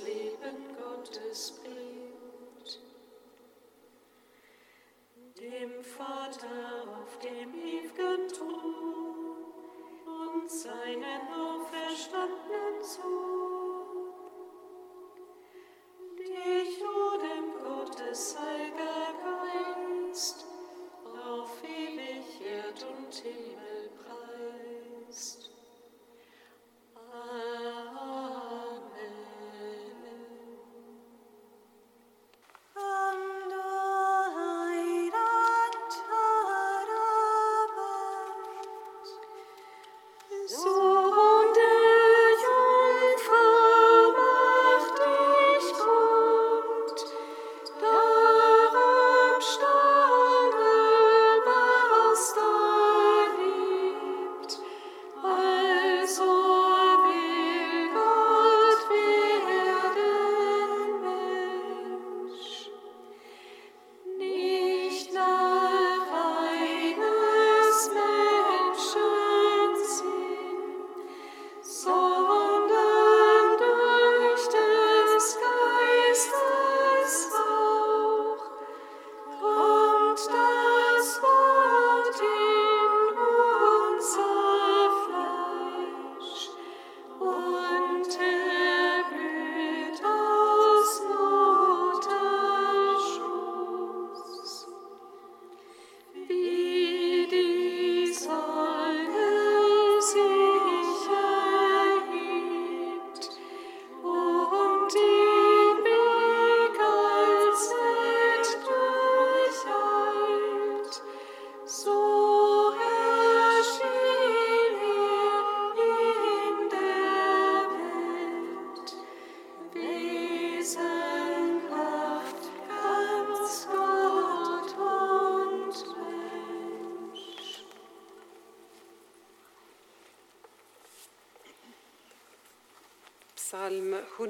Leben Gottes bringt. Dem Vater auf dem ewigen Thron und seinen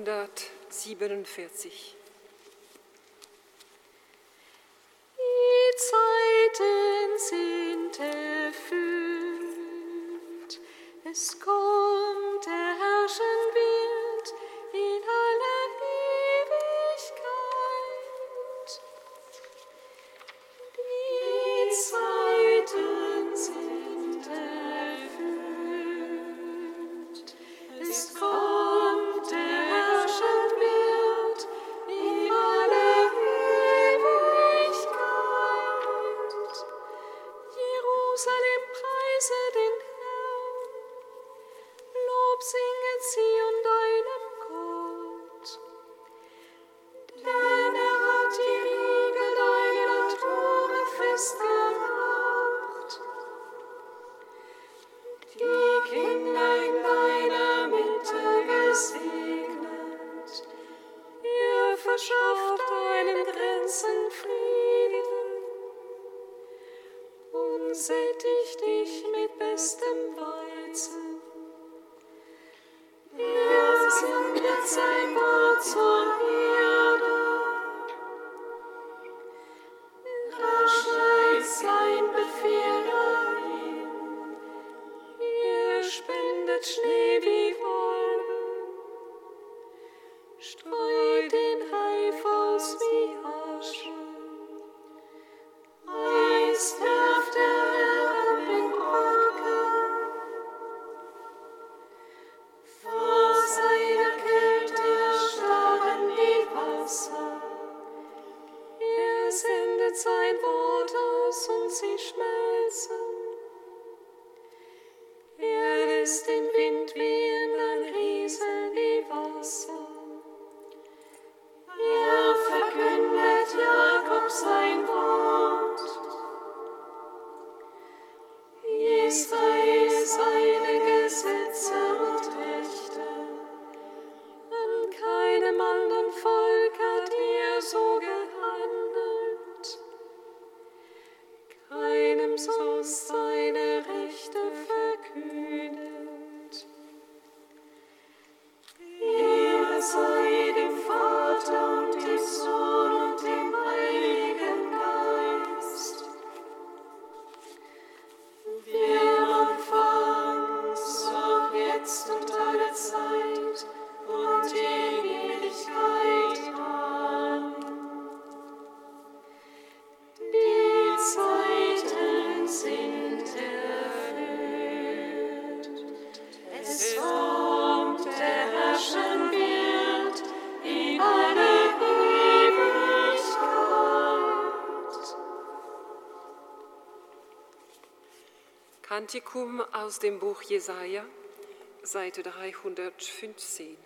247. Kantikum aus dem Buch Jesaja, Seite 315.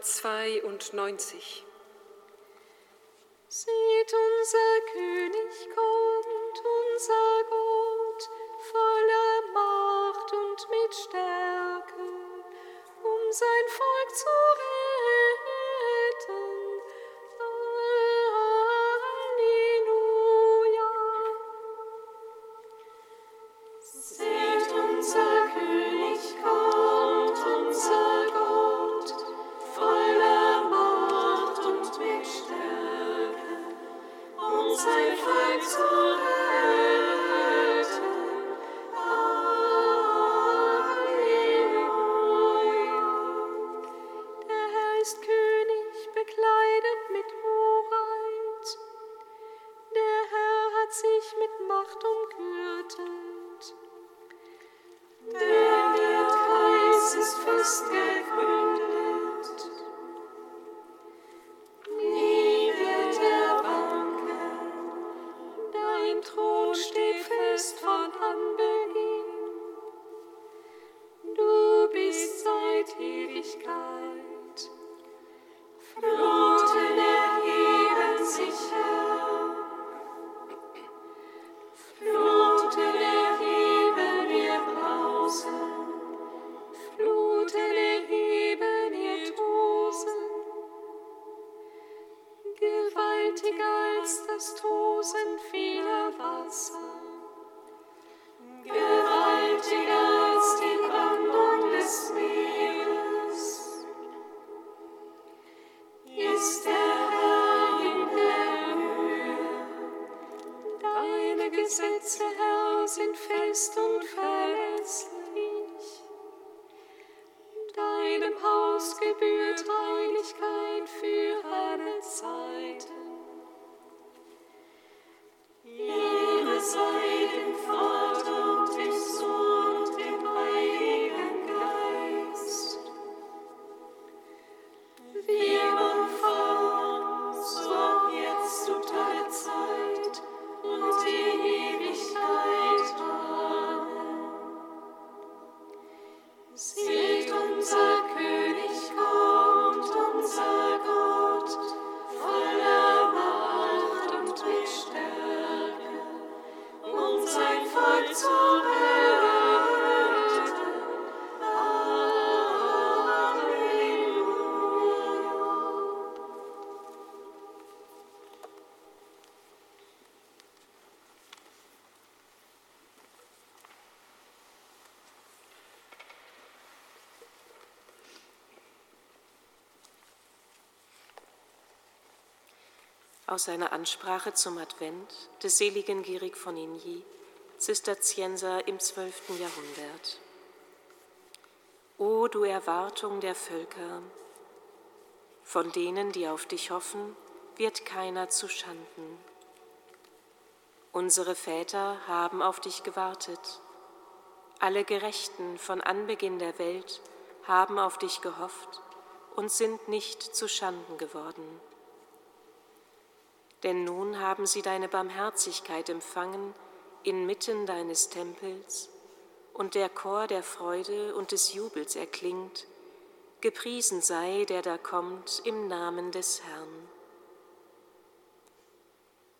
Psalm 92. Seht, unser König kommt, unser Gott, voller Macht und mit Stärke, um sein Volk zu retten. Aus seiner Ansprache zum Advent des seligen Gierig von Igny, Zisterzienser im 12. Jahrhundert. O du Erwartung der Völker, von denen, die auf dich hoffen, wird keiner zu Schanden. Unsere Väter haben auf dich gewartet. Alle Gerechten von Anbeginn der Welt haben auf dich gehofft und sind nicht zu Schanden geworden. Denn nun haben sie deine Barmherzigkeit empfangen inmitten deines Tempels, und der Chor der Freude und des Jubels erklingt, gepriesen sei, der da kommt im Namen des Herrn.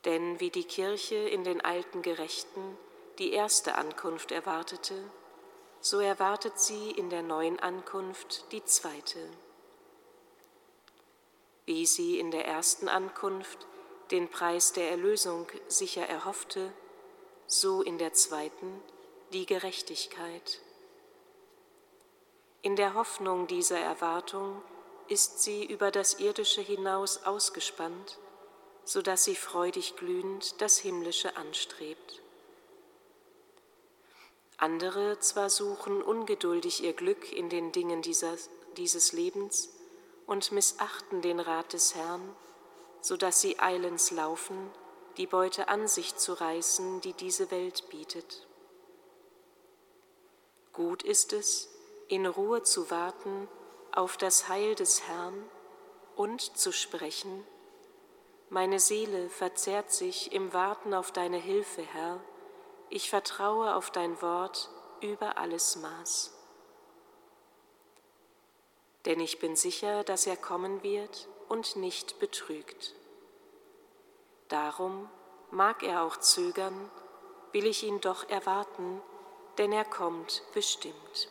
Denn wie die Kirche in den alten Gerechten die erste Ankunft erwartete, so erwartet sie in der neuen Ankunft die zweite. Wie sie in der ersten Ankunft den Preis der Erlösung sicher erhoffte, so in der zweiten die Gerechtigkeit. In der Hoffnung dieser Erwartung ist sie über das Irdische hinaus ausgespannt, so dass sie freudig glühend das Himmlische anstrebt. Andere zwar suchen ungeduldig ihr Glück in den Dingen dieses Lebens und missachten den Rat des Herrn, so dass sie eilends laufen, die Beute an sich zu reißen, die diese Welt bietet. Gut ist es, in Ruhe zu warten auf das Heil des Herrn und zu sprechen, meine Seele verzehrt sich im Warten auf deine Hilfe, Herr, ich vertraue auf dein Wort über alles Maß. denn ich bin sicher, dass er kommen wird und nicht betrügt. Darum mag er auch zögern, will ich ihn doch erwarten, denn er kommt bestimmt.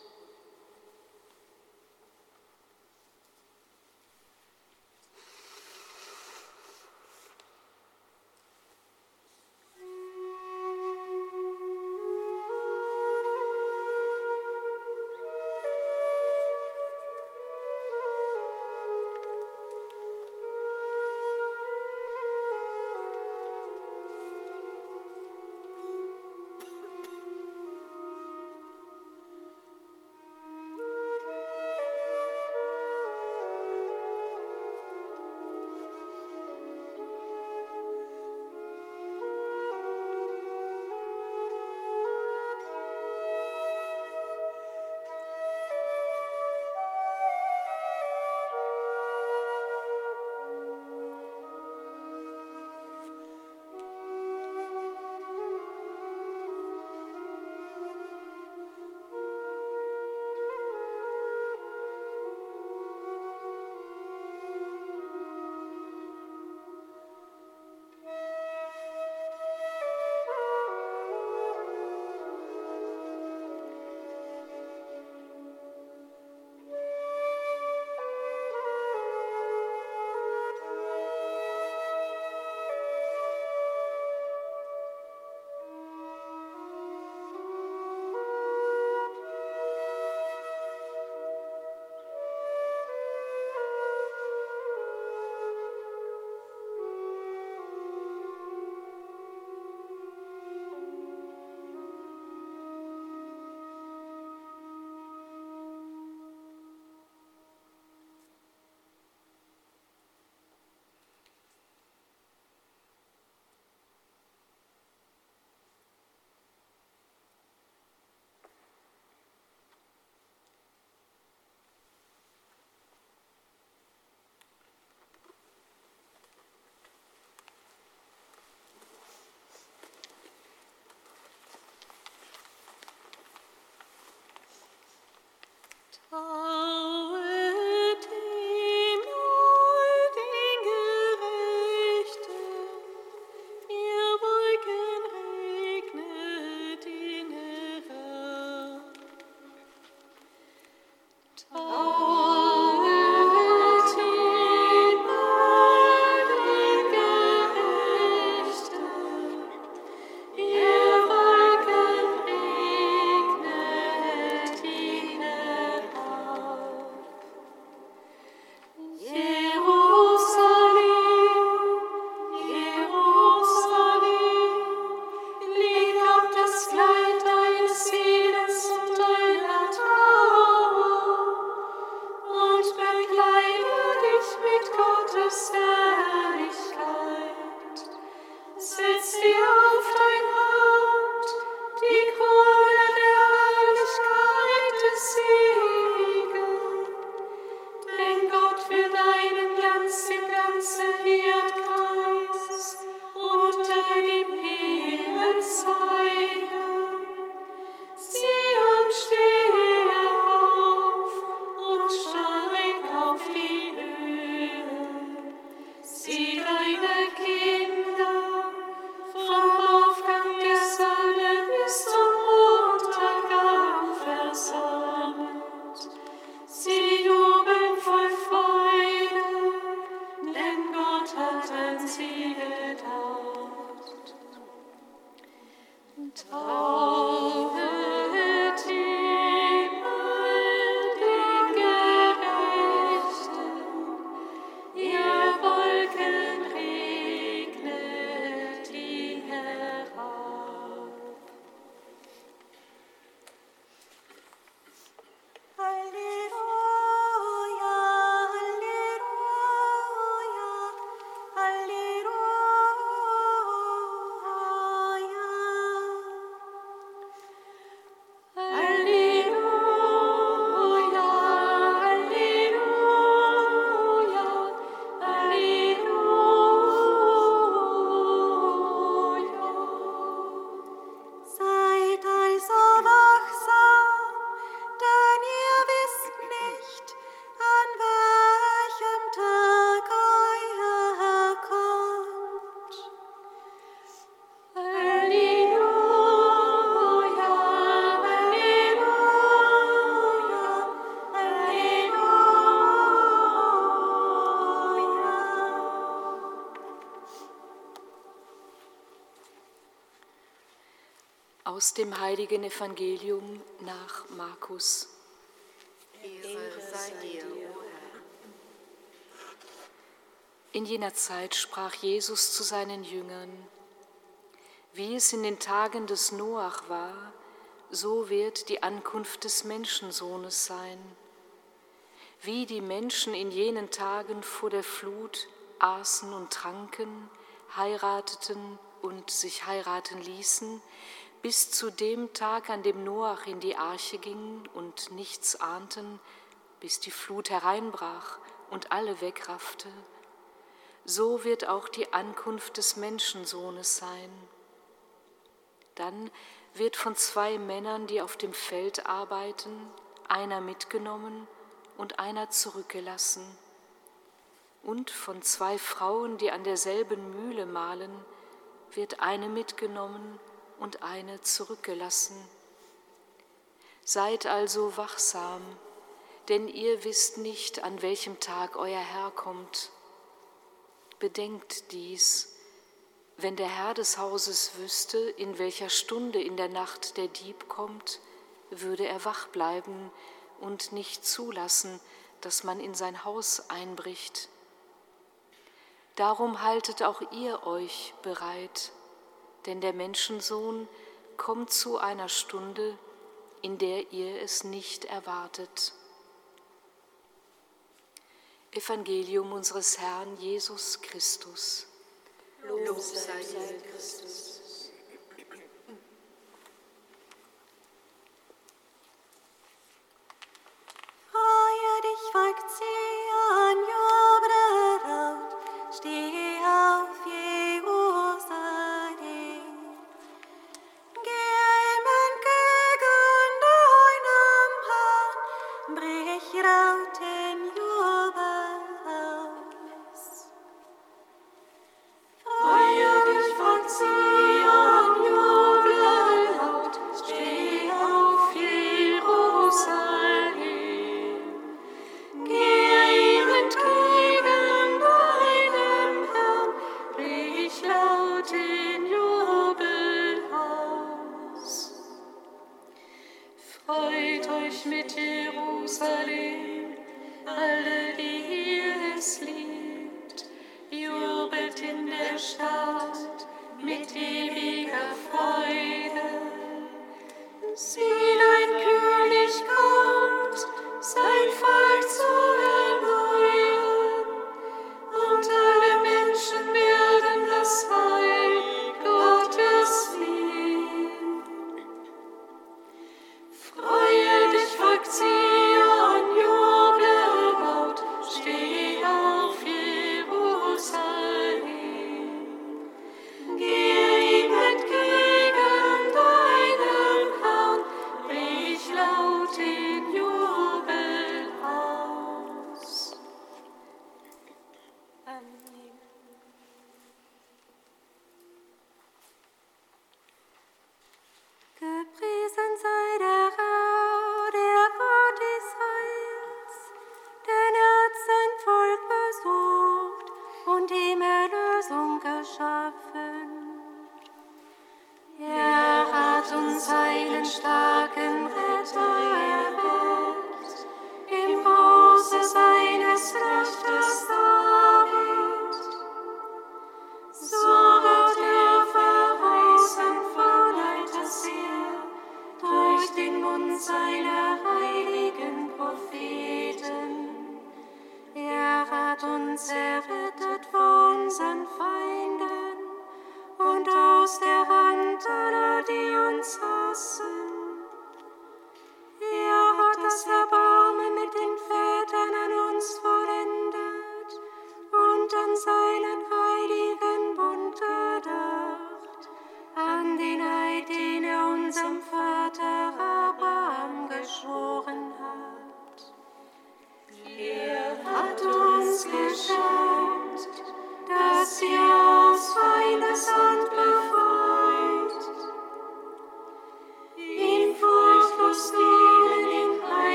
아. Taten sie gedacht. Tauf Aus dem heiligen Evangelium nach Markus. Ehre sei dir, o Herr. In jener Zeit sprach Jesus zu seinen Jüngern, wie es in den Tagen des Noach war, so wird die Ankunft des Menschensohnes sein. Wie die Menschen in jenen Tagen vor der Flut aßen und tranken, heirateten und sich heiraten ließen, bis zu dem Tag, an dem Noach in die Arche ging und nichts ahnten, bis die Flut hereinbrach und alle wegraffte, so wird auch die Ankunft des Menschensohnes sein. Dann wird von zwei Männern, die auf dem Feld arbeiten, einer mitgenommen und einer zurückgelassen. Und von zwei Frauen, die an derselben Mühle mahlen, wird eine mitgenommen und eine zurückgelassen. Seid also wachsam, denn ihr wisst nicht, an welchem Tag euer Herr kommt. Bedenkt dies, wenn der Herr des Hauses wüsste, in welcher Stunde in der Nacht der Dieb kommt, würde er wach bleiben und nicht zulassen, dass man in sein Haus einbricht. Darum haltet auch ihr euch bereit, denn der Menschensohn kommt zu einer Stunde, in der ihr es nicht erwartet. Evangelium unseres Herrn Jesus Christus. Lob sei dir, Christus. Jerusalem, alle, die ihr es liebt, jubelt in der Stadt mit ewiger Freude. Sieh, dein König kommt, sein Volk zu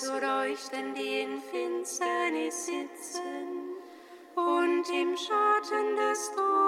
zu leuchten, die in Finsternis sitzen und im Schatten des Todes.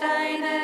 deine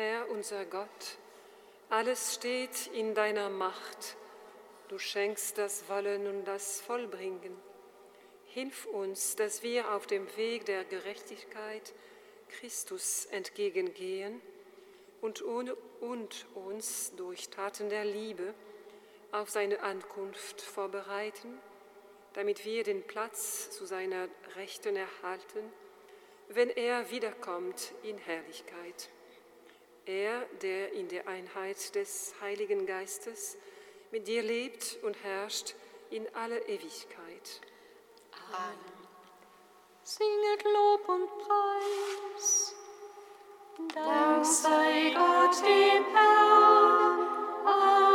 Herr unser Gott, alles steht in deiner Macht. Du schenkst das Wollen und das Vollbringen. Hilf uns, dass wir auf dem Weg der Gerechtigkeit Christus entgegengehen und, ohne, und uns durch Taten der Liebe auf seine Ankunft vorbereiten, damit wir den Platz zu seiner Rechten erhalten, wenn er wiederkommt in Herrlichkeit er, der in der Einheit des Heiligen Geistes mit dir lebt und herrscht in aller Ewigkeit. Amen. Singet Lob und Preis. Dank sei Gott dem Herrn. Amen.